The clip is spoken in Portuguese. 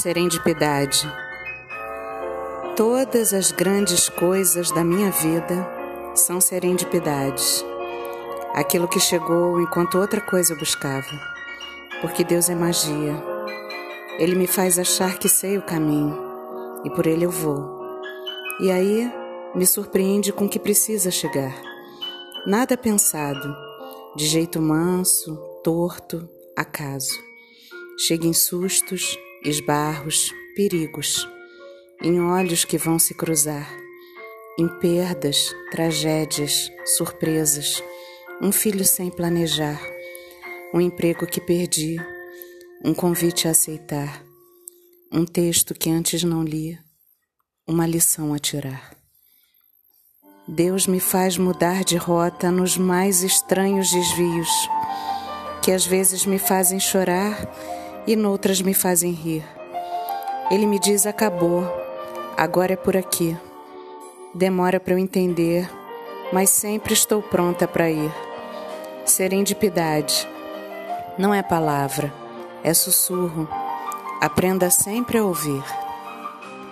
Serendipidade. Todas as grandes coisas da minha vida são serendipidades. Aquilo que chegou enquanto outra coisa eu buscava. Porque Deus é magia. Ele me faz achar que sei o caminho e por ele eu vou. E aí me surpreende com que precisa chegar. Nada pensado, de jeito manso, torto, acaso. Chega em sustos, esbarros, perigos, em olhos que vão se cruzar, em perdas, tragédias, surpresas, um filho sem planejar, um emprego que perdi, um convite a aceitar, um texto que antes não lia, uma lição a tirar. Deus me faz mudar de rota nos mais estranhos desvios, que às vezes me fazem chorar e noutras me fazem rir. Ele me diz: acabou, agora é por aqui. Demora para eu entender, mas sempre estou pronta para ir. Serendipidade não é palavra, é sussurro. Aprenda sempre a ouvir.